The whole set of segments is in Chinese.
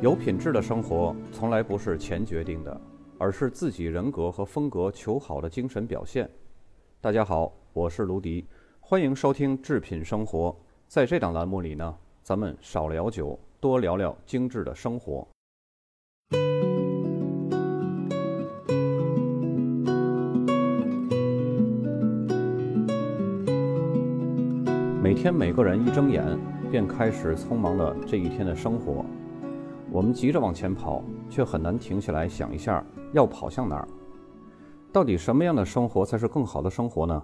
有品质的生活从来不是钱决定的，而是自己人格和风格求好的精神表现。大家好，我是卢迪，欢迎收听《制品生活》。在这档栏目里呢，咱们少聊酒，多聊聊精致的生活。每天每个人一睁眼，便开始匆忙了这一天的生活。我们急着往前跑，却很难停下来想一下要跑向哪儿。到底什么样的生活才是更好的生活呢？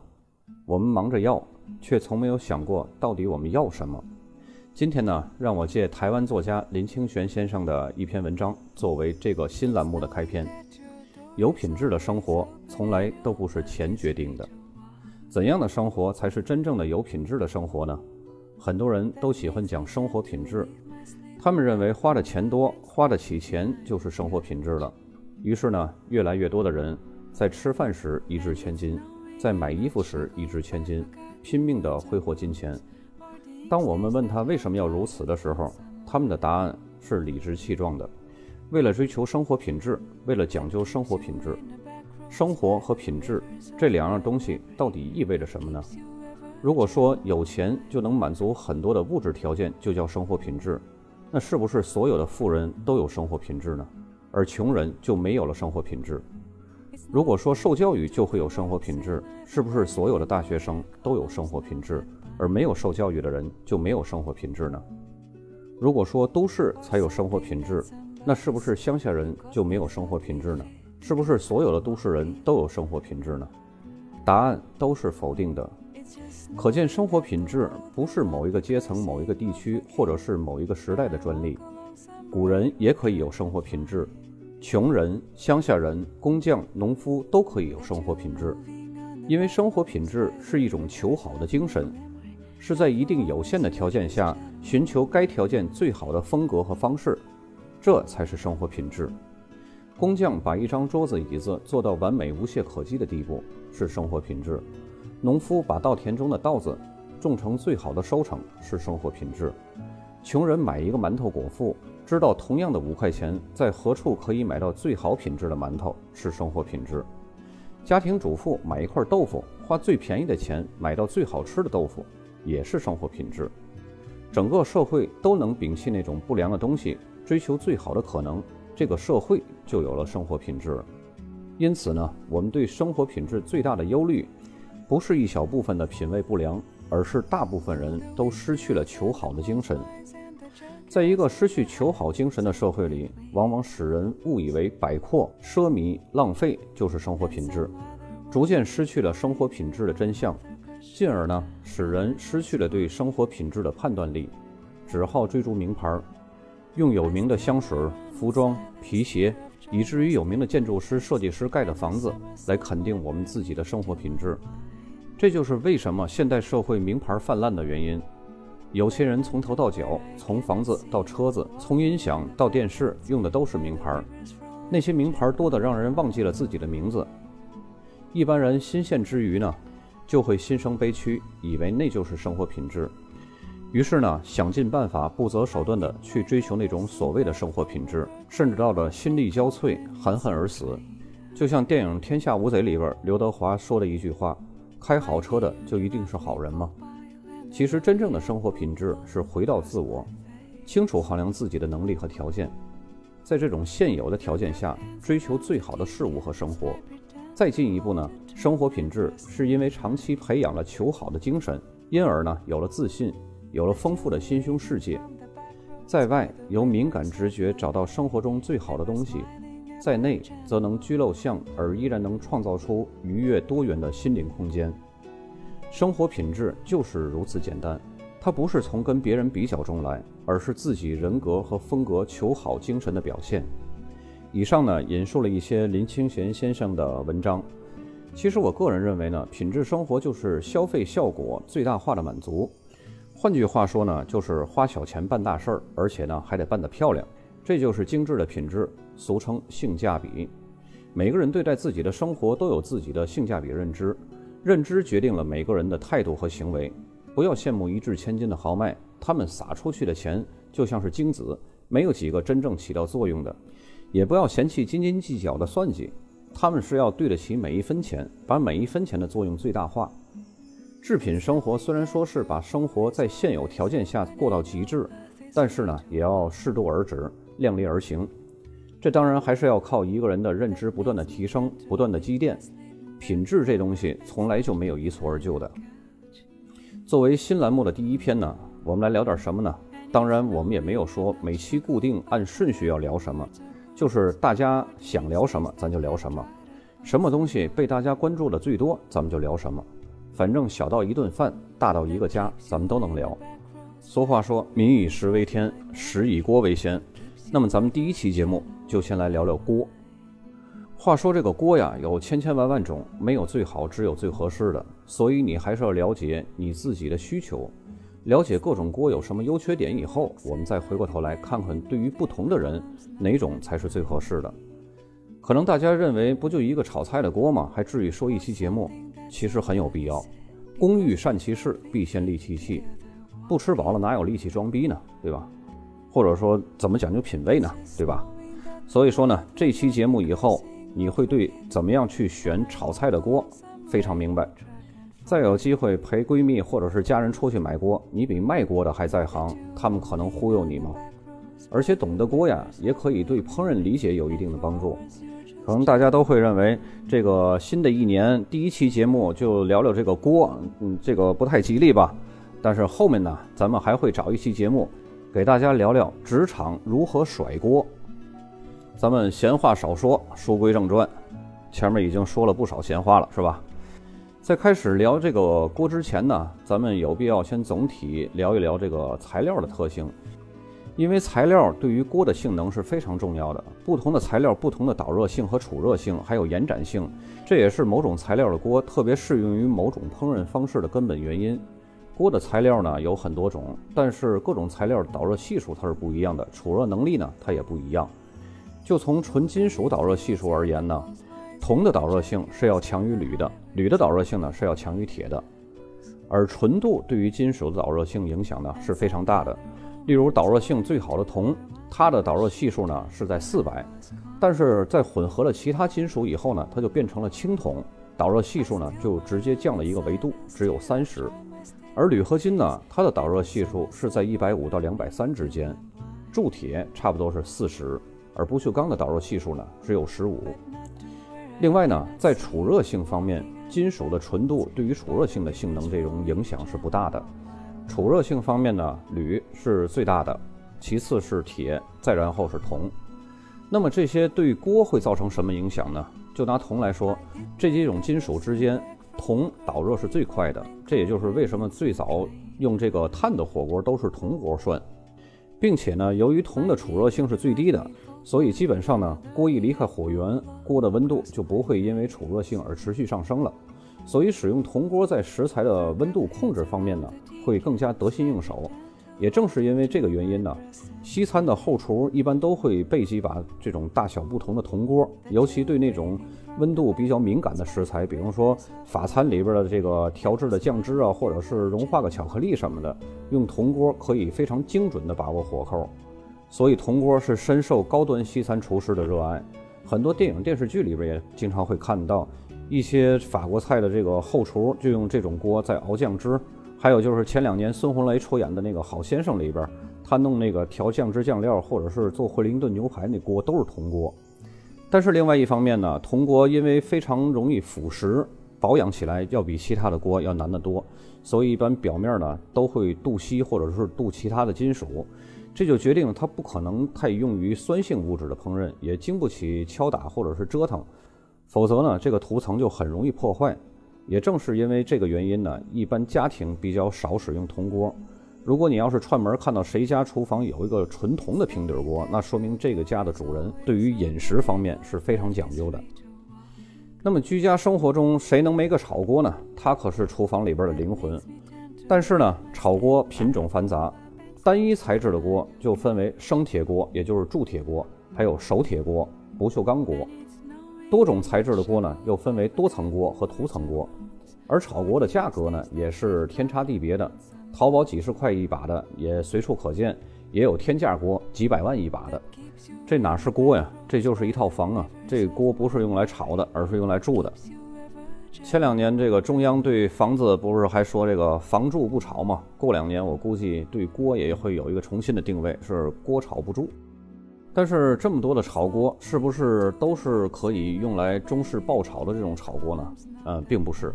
我们忙着要，却从没有想过到底我们要什么。今天呢，让我借台湾作家林清玄先生的一篇文章作为这个新栏目的开篇。有品质的生活从来都不是钱决定的。怎样的生活才是真正的有品质的生活呢？很多人都喜欢讲生活品质。他们认为花的钱多，花得起钱就是生活品质了。于是呢，越来越多的人在吃饭时一掷千金，在买衣服时一掷千金，拼命地挥霍金钱。当我们问他为什么要如此的时候，他们的答案是理直气壮的：为了追求生活品质，为了讲究生活品质。生活和品质这两样东西到底意味着什么呢？如果说有钱就能满足很多的物质条件，就叫生活品质。那是不是所有的富人都有生活品质呢？而穷人就没有了生活品质？如果说受教育就会有生活品质，是不是所有的大学生都有生活品质，而没有受教育的人就没有生活品质呢？如果说都市才有生活品质，那是不是乡下人就没有生活品质呢？是不是所有的都市人都有生活品质呢？答案都是否定的。可见，生活品质不是某一个阶层、某一个地区，或者是某一个时代的专利。古人也可以有生活品质，穷人、乡下人、工匠、农夫都可以有生活品质。因为生活品质是一种求好的精神，是在一定有限的条件下寻求该条件最好的风格和方式，这才是生活品质。工匠把一张桌子、椅子做到完美无懈可击的地步，是生活品质。农夫把稻田中的稻子种成最好的收成是生活品质。穷人买一个馒头果腹，知道同样的五块钱在何处可以买到最好品质的馒头是生活品质。家庭主妇买一块豆腐，花最便宜的钱买到最好吃的豆腐，也是生活品质。整个社会都能摒弃那种不良的东西，追求最好的可能，这个社会就有了生活品质。因此呢，我们对生活品质最大的忧虑。不是一小部分的品味不良，而是大部分人都失去了求好的精神。在一个失去求好精神的社会里，往往使人误以为摆阔、奢靡、浪费就是生活品质，逐渐失去了生活品质的真相，进而呢，使人失去了对生活品质的判断力，只好追逐名牌，用有名的香水、服装、皮鞋，以至于有名的建筑师、设计师盖的房子，来肯定我们自己的生活品质。这就是为什么现代社会名牌泛滥的原因。有些人从头到脚，从房子到车子，从音响到电视，用的都是名牌。那些名牌多得让人忘记了自己的名字。一般人新鲜之余呢，就会心生悲屈，以为那就是生活品质。于是呢，想尽办法、不择手段地去追求那种所谓的生活品质，甚至到了心力交瘁、含恨而死。就像电影《天下无贼》里边刘德华说的一句话。开好车的就一定是好人吗？其实，真正的生活品质是回到自我，清楚衡量自己的能力和条件，在这种现有的条件下追求最好的事物和生活。再进一步呢，生活品质是因为长期培养了求好的精神，因而呢有了自信，有了丰富的心胸世界。在外由敏感直觉找到生活中最好的东西。在内则能居陋巷，而依然能创造出愉悦多元的心灵空间。生活品质就是如此简单，它不是从跟别人比较中来，而是自己人格和风格求好精神的表现。以上呢引述了一些林清玄先生的文章。其实我个人认为呢，品质生活就是消费效果最大化的满足。换句话说呢，就是花小钱办大事儿，而且呢还得办得漂亮。这就是精致的品质，俗称性价比。每个人对待自己的生活都有自己的性价比认知，认知决定了每个人的态度和行为。不要羡慕一掷千金的豪迈，他们撒出去的钱就像是精子，没有几个真正起到作用的。也不要嫌弃斤斤计较的算计，他们是要对得起每一分钱，把每一分钱的作用最大化。制品生活虽然说是把生活在现有条件下过到极致，但是呢，也要适度而止，量力而行。这当然还是要靠一个人的认知不断的提升，不断的积淀。品质这东西从来就没有一蹴而就的。作为新栏目的第一篇呢，我们来聊点什么呢？当然，我们也没有说每期固定按顺序要聊什么，就是大家想聊什么咱就聊什么，什么东西被大家关注的最多，咱们就聊什么。反正小到一顿饭，大到一个家，咱们都能聊。俗话说，民以食为天，食以锅为先。那么咱们第一期节目就先来聊聊锅。话说这个锅呀，有千千万万种，没有最好，只有最合适的。所以你还是要了解你自己的需求，了解各种锅有什么优缺点以后，我们再回过头来看看，对于不同的人，哪种才是最合适的。可能大家认为不就一个炒菜的锅吗？还至于说一期节目？其实很有必要。工欲善其事，必先利其器。不吃饱了哪有力气装逼呢？对吧？或者说怎么讲究品味呢？对吧？所以说呢，这期节目以后你会对怎么样去选炒菜的锅非常明白。再有机会陪闺蜜或者是家人出去买锅，你比卖锅的还在行，他们可能忽悠你吗？而且懂得锅呀，也可以对烹饪理解有一定的帮助。可能大家都会认为，这个新的一年第一期节目就聊聊这个锅，嗯，这个不太吉利吧？但是后面呢，咱们还会找一期节目，给大家聊聊职场如何甩锅。咱们闲话少说，书归正传，前面已经说了不少闲话了，是吧？在开始聊这个锅之前呢，咱们有必要先总体聊一聊这个材料的特性。因为材料对于锅的性能是非常重要的，不同的材料、不同的导热性和储热性，还有延展性，这也是某种材料的锅特别适用于某种烹饪方式的根本原因。锅的材料呢有很多种，但是各种材料导热系数它是不一样的，储热能力呢它也不一样。就从纯金属导热系数而言呢，铜的导热性是要强于铝的，铝的导热性呢是要强于铁的，而纯度对于金属的导热性影响呢是非常大的。例如导热性最好的铜，它的导热系数呢是在四百，但是在混合了其他金属以后呢，它就变成了青铜，导热系数呢就直接降了一个维度，只有三十。而铝合金呢，它的导热系数是在一百五到两百三之间，铸铁差不多是四十，而不锈钢的导热系数呢只有十五。另外呢，在储热性方面，金属的纯度对于储热性的性能这种影响是不大的。储热性方面呢，铝是最大的，其次是铁，再然后是铜。那么这些对锅会造成什么影响呢？就拿铜来说，这几种金属之间，铜导热是最快的。这也就是为什么最早用这个碳的火锅都是铜锅涮，并且呢，由于铜的储热性是最低的，所以基本上呢，锅一离开火源，锅的温度就不会因为储热性而持续上升了。所以使用铜锅在食材的温度控制方面呢，会更加得心应手。也正是因为这个原因呢，西餐的后厨一般都会备几把这种大小不同的铜锅，尤其对那种温度比较敏感的食材，比如说法餐里边的这个调制的酱汁啊，或者是融化个巧克力什么的，用铜锅可以非常精准地把握火候。所以铜锅是深受高端西餐厨师的热爱，很多电影电视剧里边也经常会看到。一些法国菜的这个后厨就用这种锅在熬酱汁，还有就是前两年孙红雷出演的那个《好先生》里边，他弄那个调酱汁酱料或者是做惠灵顿牛排那锅都是铜锅。但是另外一方面呢，铜锅因为非常容易腐蚀，保养起来要比其他的锅要难得多，所以一般表面呢都会镀锡或者是镀其他的金属，这就决定它不可能太用于酸性物质的烹饪，也经不起敲打或者是折腾。否则呢，这个涂层就很容易破坏。也正是因为这个原因呢，一般家庭比较少使用铜锅。如果你要是串门看到谁家厨房有一个纯铜的平底锅，那说明这个家的主人对于饮食方面是非常讲究的。那么居家生活中谁能没个炒锅呢？它可是厨房里边的灵魂。但是呢，炒锅品种繁杂，单一材质的锅就分为生铁锅，也就是铸铁锅，还有熟铁锅、不锈钢锅。多种材质的锅呢，又分为多层锅和涂层锅，而炒锅的价格呢，也是天差地别的。淘宝几十块一把的也随处可见，也有天价锅，几百万一把的。这哪是锅呀？这就是一套房啊！这锅不是用来炒的，而是用来住的。前两年这个中央对房子不是还说这个房住不炒吗？过两年我估计对锅也会有一个重新的定位，是锅炒不住。但是这么多的炒锅，是不是都是可以用来中式爆炒的这种炒锅呢？嗯，并不是。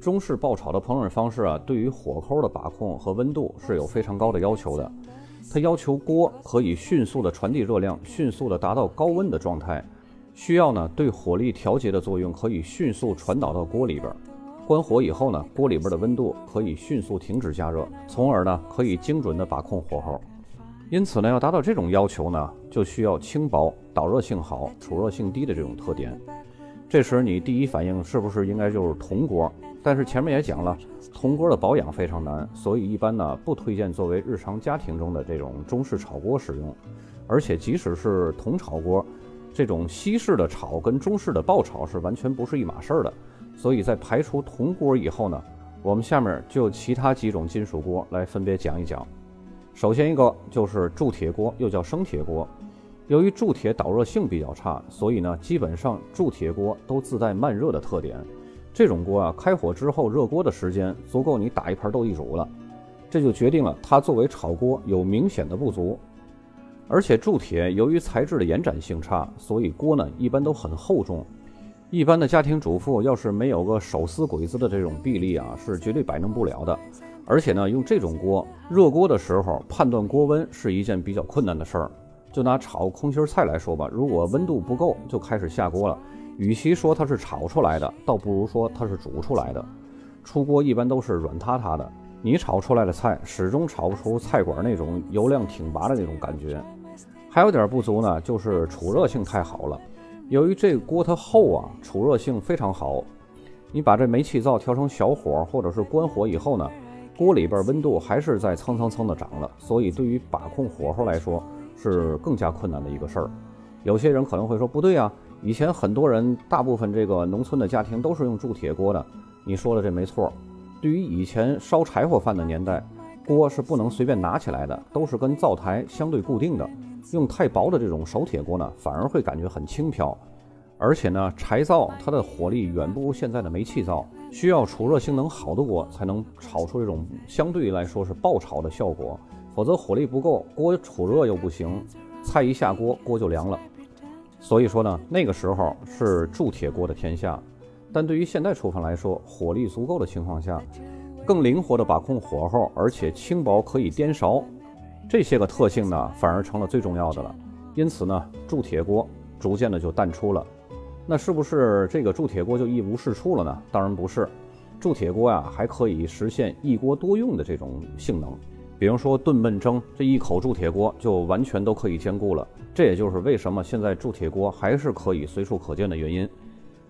中式爆炒的烹饪方式啊，对于火候的把控和温度是有非常高的要求的。它要求锅可以迅速的传递热量，迅速的达到高温的状态。需要呢，对火力调节的作用可以迅速传导到锅里边。关火以后呢，锅里边的温度可以迅速停止加热，从而呢可以精准的把控火候。因此呢，要达到这种要求呢，就需要轻薄、导热性好、储热性低的这种特点。这时你第一反应是不是应该就是铜锅？但是前面也讲了，铜锅的保养非常难，所以一般呢不推荐作为日常家庭中的这种中式炒锅使用。而且即使是铜炒锅。这种西式的炒跟中式的爆炒是完全不是一码事儿的，所以在排除铜锅以后呢，我们下面就其他几种金属锅来分别讲一讲。首先一个就是铸铁锅，又叫生铁锅。由于铸铁导热性比较差，所以呢，基本上铸铁锅都自带慢热的特点。这种锅啊，开火之后热锅的时间足够你打一盘斗地主了，这就决定了它作为炒锅有明显的不足。而且铸铁由于材质的延展性差，所以锅呢一般都很厚重。一般的家庭主妇要是没有个手撕鬼子的这种臂力啊，是绝对摆弄不了的。而且呢，用这种锅热锅的时候判断锅温是一件比较困难的事儿。就拿炒空心菜来说吧，如果温度不够就开始下锅了，与其说它是炒出来的，倒不如说它是煮出来的。出锅一般都是软塌塌的，你炒出来的菜始终炒不出菜馆那种油亮挺拔的那种感觉。还有点不足呢，就是储热性太好了。由于这锅它厚啊，储热性非常好。你把这煤气灶调成小火，或者是关火以后呢，锅里边温度还是在蹭蹭蹭的涨了。所以对于把控火候来说，是更加困难的一个事儿。有些人可能会说，不对啊，以前很多人，大部分这个农村的家庭都是用铸铁锅的。你说的这没错。对于以前烧柴火饭的年代，锅是不能随便拿起来的，都是跟灶台相对固定的。用太薄的这种手铁锅呢，反而会感觉很轻飘，而且呢，柴灶它的火力远不如现在的煤气灶，需要储热性能好的锅才能炒出这种相对来说是爆炒的效果，否则火力不够，锅储热又不行，菜一下锅锅就凉了。所以说呢，那个时候是铸铁锅的天下，但对于现代厨房来说，火力足够的情况下，更灵活的把控火候，而且轻薄可以颠勺。这些个特性呢，反而成了最重要的了。因此呢，铸铁锅逐渐的就淡出了。那是不是这个铸铁锅就一无是处了呢？当然不是，铸铁锅呀还可以实现一锅多用的这种性能。比如说炖焖蒸，这一口铸铁锅就完全都可以兼顾了。这也就是为什么现在铸铁锅还是可以随处可见的原因。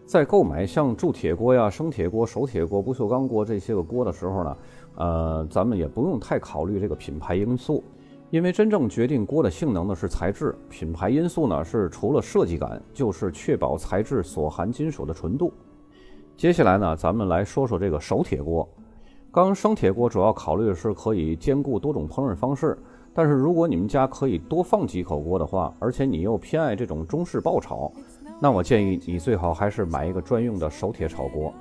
在购买像铸铁锅呀、生铁锅、手铁锅、不锈钢锅这些个锅的时候呢，呃，咱们也不用太考虑这个品牌因素。因为真正决定锅的性能的是材质，品牌因素呢是除了设计感，就是确保材质所含金属的纯度。接下来呢，咱们来说说这个手铁锅。刚生铁锅主要考虑的是可以兼顾多种烹饪方式，但是如果你们家可以多放几口锅的话，而且你又偏爱这种中式爆炒，那我建议你最好还是买一个专用的手铁炒锅。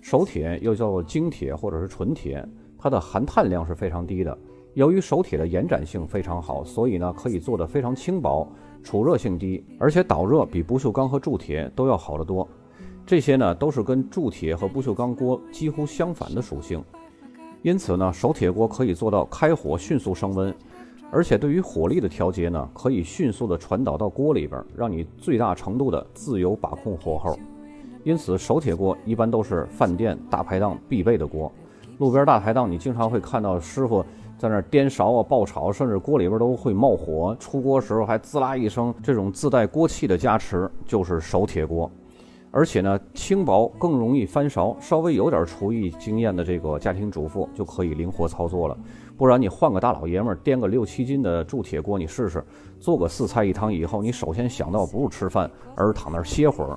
手铁又叫做精铁或者是纯铁，它的含碳量是非常低的。由于手铁的延展性非常好，所以呢可以做得非常轻薄，储热性低，而且导热比不锈钢和铸铁都要好得多。这些呢都是跟铸铁和不锈钢锅几乎相反的属性。因此呢，手铁锅可以做到开火迅速升温，而且对于火力的调节呢，可以迅速的传导到锅里边，让你最大程度的自由把控火候。因此，手铁锅一般都是饭店大排档必备的锅。路边大排档，你经常会看到师傅。在那颠勺啊，爆炒，甚至锅里边都会冒火。出锅时候还滋啦一声，这种自带锅气的加持就是手铁锅。而且呢，轻薄更容易翻勺，稍微有点厨艺经验的这个家庭主妇就可以灵活操作了。不然你换个大老爷们儿颠个六七斤的铸铁锅，你试试做个四菜一汤以后，你首先想到不是吃饭，而是躺那儿歇会儿。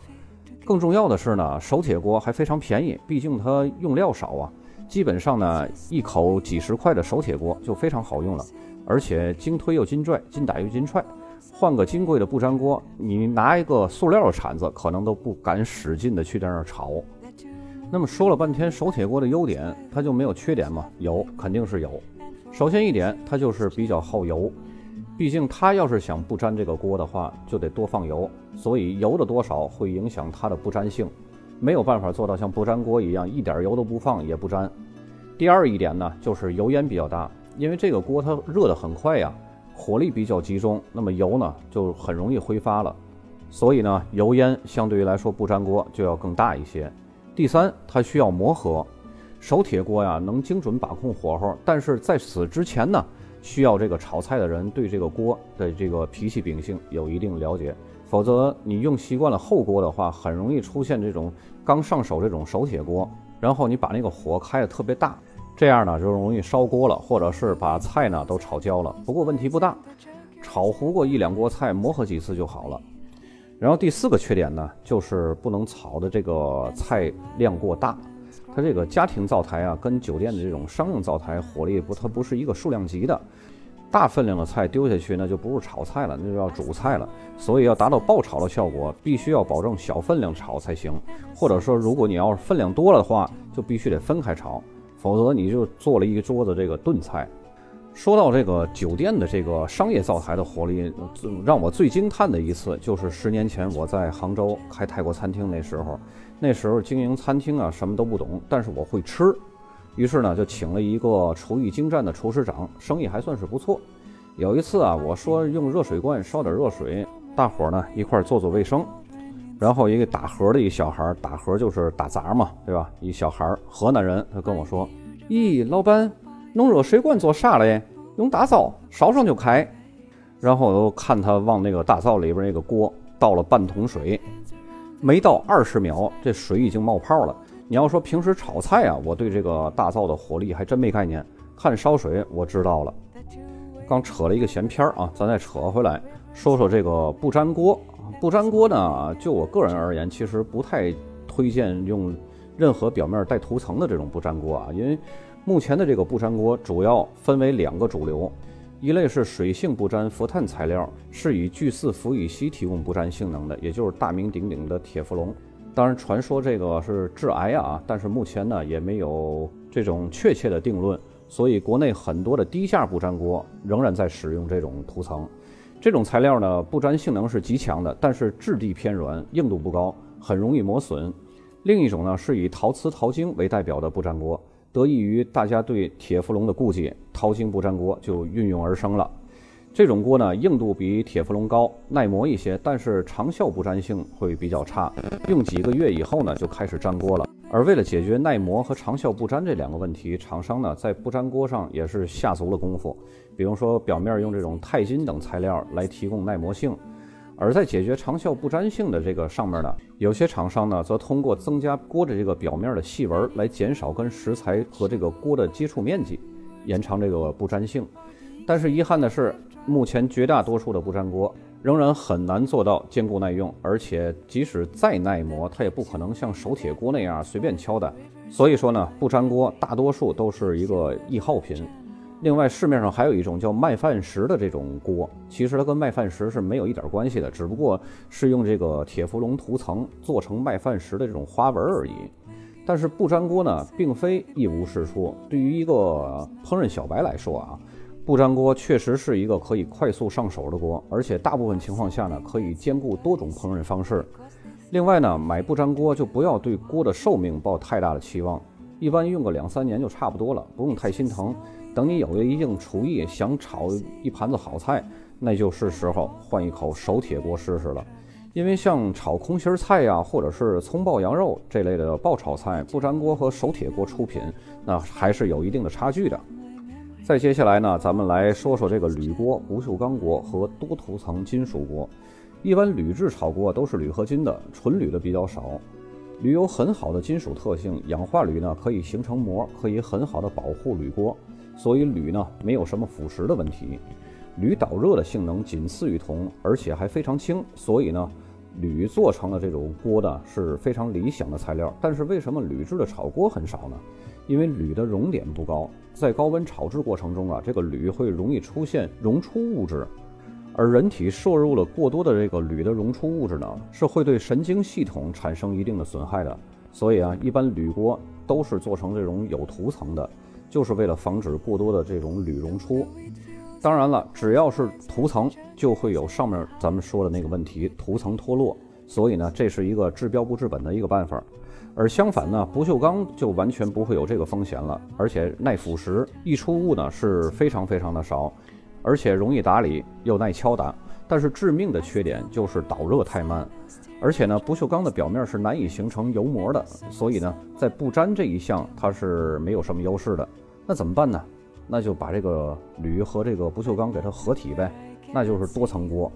更重要的是呢，手铁锅还非常便宜，毕竟它用料少啊。基本上呢，一口几十块的手铁锅就非常好用了，而且经推又经拽，经打又经踹。换个金贵的不粘锅，你拿一个塑料的铲子，可能都不敢使劲的去在那儿炒。那么说了半天手铁锅的优点，它就没有缺点吗？有，肯定是有。首先一点，它就是比较耗油。毕竟它要是想不粘这个锅的话，就得多放油，所以油的多少会影响它的不粘性，没有办法做到像不粘锅一样一点油都不放也不粘。第二一点呢，就是油烟比较大，因为这个锅它热得很快呀，火力比较集中，那么油呢就很容易挥发了，所以呢油烟相对于来说不粘锅就要更大一些。第三，它需要磨合，手铁锅呀能精准把控火候，但是在此之前呢。需要这个炒菜的人对这个锅的这个脾气秉性有一定了解，否则你用习惯了厚锅的话，很容易出现这种刚上手这种手铁锅，然后你把那个火开的特别大，这样呢就容易烧锅了，或者是把菜呢都炒焦了。不过问题不大，炒糊过一两锅菜，磨合几次就好了。然后第四个缺点呢，就是不能炒的这个菜量过大。它这个家庭灶台啊，跟酒店的这种商用灶台火力不，它不是一个数量级的。大分量的菜丢下去，那就不是炒菜了，那就要煮菜了。所以要达到爆炒的效果，必须要保证小分量炒才行。或者说，如果你要是分量多了的话，就必须得分开炒，否则你就做了一桌子这个炖菜。说到这个酒店的这个商业灶台的火力，让我最惊叹的一次，就是十年前我在杭州开泰国餐厅那时候。那时候经营餐厅啊，什么都不懂，但是我会吃，于是呢就请了一个厨艺精湛的厨师长，生意还算是不错。有一次啊，我说用热水罐烧点热水，大伙儿呢一块做做卫生。然后一个打盒的一小孩，打盒就是打杂嘛，对吧？一小孩河南人，他跟我说：“咦，老板，弄热水罐做啥嘞？用大灶烧上就开。”然后我看他往那个大灶里边那个锅倒了半桶水。没到二十秒，这水已经冒泡了。你要说平时炒菜啊，我对这个大灶的火力还真没概念。看烧水，我知道了。刚扯了一个闲篇儿啊，咱再扯回来，说说这个不粘锅。不粘锅呢，就我个人而言，其实不太推荐用任何表面带涂层的这种不粘锅啊，因为目前的这个不粘锅主要分为两个主流。一类是水性不粘氟碳材料，是以聚四氟乙烯提供不粘性能的，也就是大名鼎鼎的铁氟龙。当然，传说这个是致癌啊，但是目前呢也没有这种确切的定论，所以国内很多的低价不粘锅仍然在使用这种涂层。这种材料呢不粘性能是极强的，但是质地偏软，硬度不高，很容易磨损。另一种呢是以陶瓷陶晶为代表的不粘锅。得益于大家对铁氟龙的顾忌，陶晶不粘锅就运用而生了。这种锅呢，硬度比铁氟龙高，耐磨一些，但是长效不粘性会比较差。用几个月以后呢，就开始粘锅了。而为了解决耐磨和长效不粘这两个问题，厂商呢在不粘锅上也是下足了功夫。比如说，表面用这种钛金等材料来提供耐磨性。而在解决长效不粘性的这个上面呢，有些厂商呢则通过增加锅的这个表面的细纹来减少跟食材和这个锅的接触面积，延长这个不粘性。但是遗憾的是，目前绝大多数的不粘锅仍然很难做到坚固耐用，而且即使再耐磨，它也不可能像手铁锅那样随便敲打。所以说呢，不粘锅大多数都是一个易耗品。另外，市面上还有一种叫麦饭石的这种锅，其实它跟麦饭石是没有一点关系的，只不过是用这个铁氟龙涂层做成麦饭石的这种花纹而已。但是不粘锅呢，并非一无是处。对于一个烹饪小白来说啊，不粘锅确实是一个可以快速上手的锅，而且大部分情况下呢，可以兼顾多种烹饪方式。另外呢，买不粘锅就不要对锅的寿命抱太大的期望，一般用个两三年就差不多了，不用太心疼。等你有了一定厨艺，想炒一盘子好菜，那就是时候换一口手铁锅试试了。因为像炒空心菜呀，或者是葱爆羊肉这类的爆炒菜，不粘锅和手铁锅出品，那还是有一定的差距的。再接下来呢，咱们来说说这个铝锅、不锈钢锅和多涂层金属锅。一般铝制炒锅都是铝合金的，纯铝的比较少。铝有很好的金属特性，氧化铝呢可以形成膜，可以很好的保护铝锅。所以铝呢没有什么腐蚀的问题，铝导热的性能仅次于铜，而且还非常轻，所以呢，铝做成了这种锅呢是非常理想的材料。但是为什么铝制的炒锅很少呢？因为铝的熔点不高，在高温炒制过程中啊，这个铝会容易出现溶出物质，而人体摄入了过多的这个铝的溶出物质呢，是会对神经系统产生一定的损害的。所以啊，一般铝锅都是做成这种有涂层的，就是为了防止过多的这种铝溶出。当然了，只要是涂层，就会有上面咱们说的那个问题，涂层脱落。所以呢，这是一个治标不治本的一个办法。而相反呢，不锈钢就完全不会有这个风险了，而且耐腐蚀，溢出物呢是非常非常的少，而且容易打理又耐敲打。但是致命的缺点就是导热太慢，而且呢，不锈钢的表面是难以形成油膜的，所以呢，在不粘这一项它是没有什么优势的。那怎么办呢？那就把这个铝和这个不锈钢给它合体呗，那就是多层锅。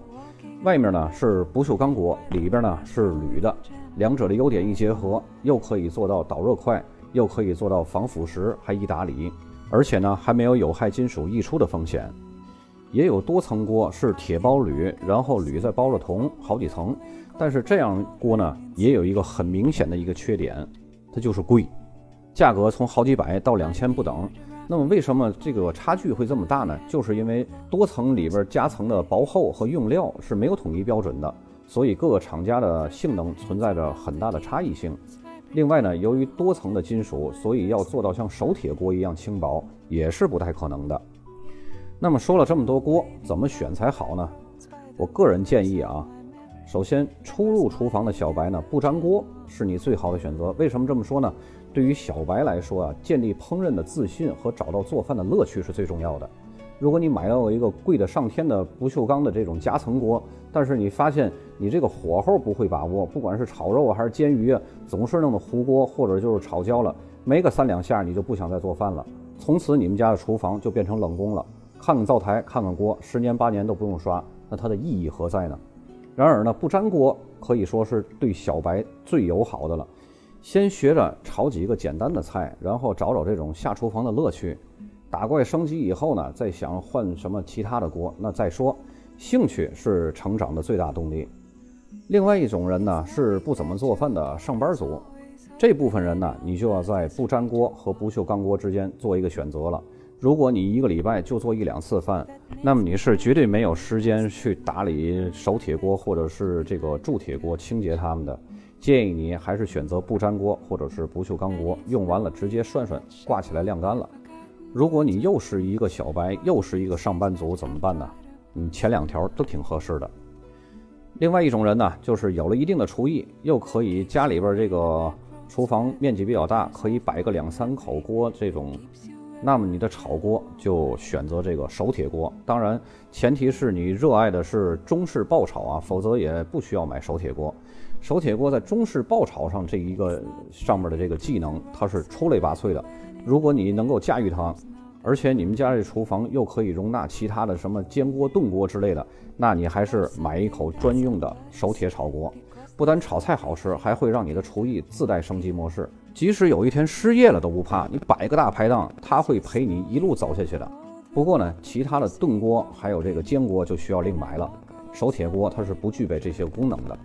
外面呢是不锈钢锅，里边呢是铝的，两者的优点一结合，又可以做到导热快，又可以做到防腐蚀，还易打理，而且呢还没有有害金属溢出的风险。也有多层锅是铁包铝，然后铝再包着铜，好几层。但是这样锅呢也有一个很明显的一个缺点，它就是贵，价格从好几百到两千不等。那么为什么这个差距会这么大呢？就是因为多层里边夹层的薄厚和用料是没有统一标准的，所以各个厂家的性能存在着很大的差异性。另外呢，由于多层的金属，所以要做到像手铁锅一样轻薄也是不太可能的。那么说了这么多锅，怎么选才好呢？我个人建议啊，首先初入厨房的小白呢，不粘锅是你最好的选择。为什么这么说呢？对于小白来说啊，建立烹饪的自信和找到做饭的乐趣是最重要的。如果你买到了一个贵的上天的不锈钢的这种夹层锅，但是你发现你这个火候不会把握，不管是炒肉啊还是煎鱼啊，总是弄的糊锅或者就是炒焦了，没个三两下你就不想再做饭了。从此你们家的厨房就变成冷宫了。看看灶台，看看锅，十年八年都不用刷，那它的意义何在呢？然而呢，不粘锅可以说是对小白最友好的了。先学着炒几个简单的菜，然后找找这种下厨房的乐趣。打怪升级以后呢，再想换什么其他的锅，那再说。兴趣是成长的最大动力。另外一种人呢，是不怎么做饭的上班族。这部分人呢，你就要在不粘锅和不锈钢锅之间做一个选择了。如果你一个礼拜就做一两次饭，那么你是绝对没有时间去打理手铁锅或者是这个 铸铁锅清洁它们的。建议你还是选择不粘锅或者是不锈钢锅，用完了直接涮涮，挂起来晾干了。如果你又是一个小白，又是一个上班族，怎么办呢？你前两条都挺合适的。另外一种人呢，就是有了一定的厨艺，又可以家里边这个厨房面积比较大，可以摆个两三口锅这种，那么你的炒锅就选择这个手铁锅。当然，前提是你热爱的是中式爆炒啊，否则也不需要买手铁锅。手铁锅在中式爆炒上这一个上面的这个技能，它是出类拔萃的。如果你能够驾驭它，而且你们家这厨房又可以容纳其他的什么煎锅、炖锅之类的，那你还是买一口专用的手铁炒锅，不但炒菜好吃，还会让你的厨艺自带升级模式。即使有一天失业了都不怕，你摆个大排档，它会陪你一路走下去的。不过呢，其他的炖锅还有这个煎锅就需要另买了，手铁锅它是不具备这些功能的。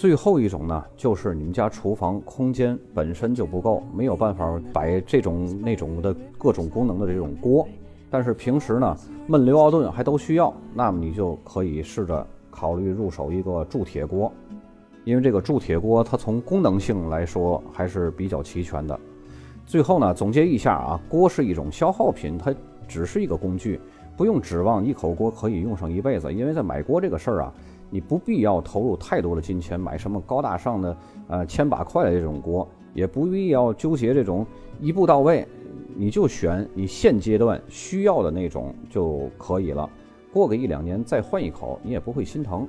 最后一种呢，就是你们家厨房空间本身就不够，没有办法摆这种那种的各种功能的这种锅，但是平时呢焖刘熬炖还都需要，那么你就可以试着考虑入手一个铸铁锅，因为这个铸铁锅它从功能性来说还是比较齐全的。最后呢，总结一下啊，锅是一种消耗品，它只是一个工具，不用指望一口锅可以用上一辈子，因为在买锅这个事儿啊。你不必要投入太多的金钱买什么高大上的呃千把块的这种锅，也不必要纠结这种一步到位，你就选你现阶段需要的那种就可以了。过个一两年再换一口，你也不会心疼。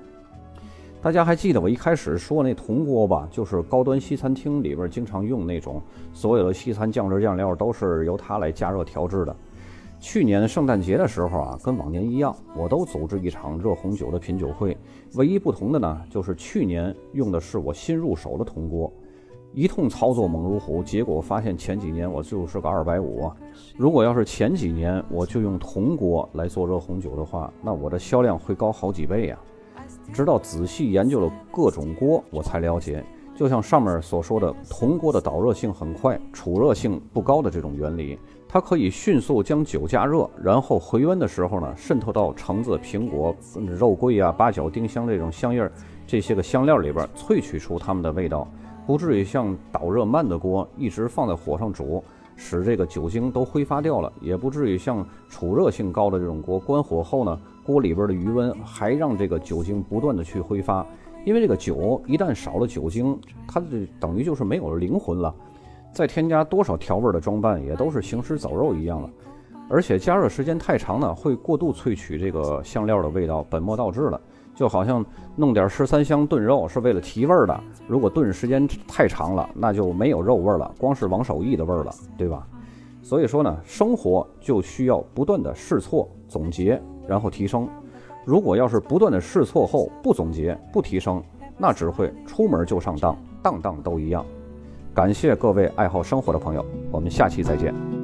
大家还记得我一开始说那铜锅吧？就是高端西餐厅里边经常用那种，所有的西餐酱汁酱料都是由它来加热调制的。去年圣诞节的时候啊，跟往年一样，我都组织一场热红酒的品酒会。唯一不同的呢，就是去年用的是我新入手的铜锅，一通操作猛如虎，结果发现前几年我就是个二百五。如果要是前几年我就用铜锅来做热红酒的话，那我的销量会高好几倍呀。直到仔细研究了各种锅，我才了解。就像上面所说的，铜锅的导热性很快，储热性不高的这种原理，它可以迅速将酒加热，然后回温的时候呢，渗透到橙子、苹果、肉桂啊、八角、丁香这种香叶儿这些个香料里边，萃取出它们的味道，不至于像导热慢的锅一直放在火上煮，使这个酒精都挥发掉了，也不至于像储热性高的这种锅，关火后呢，锅里边的余温还让这个酒精不断的去挥发。因为这个酒一旦少了酒精，它就等于就是没有了灵魂了。再添加多少调味的装扮，也都是行尸走肉一样了。而且加热时间太长呢，会过度萃取这个香料的味道，本末倒置了。就好像弄点十三香炖肉是为了提味儿的，如果炖时间太长了，那就没有肉味儿了，光是王守义的味儿了，对吧？所以说呢，生活就需要不断的试错、总结，然后提升。如果要是不断的试错后不总结不提升，那只会出门就上当，当当都一样。感谢各位爱好生活的朋友，我们下期再见。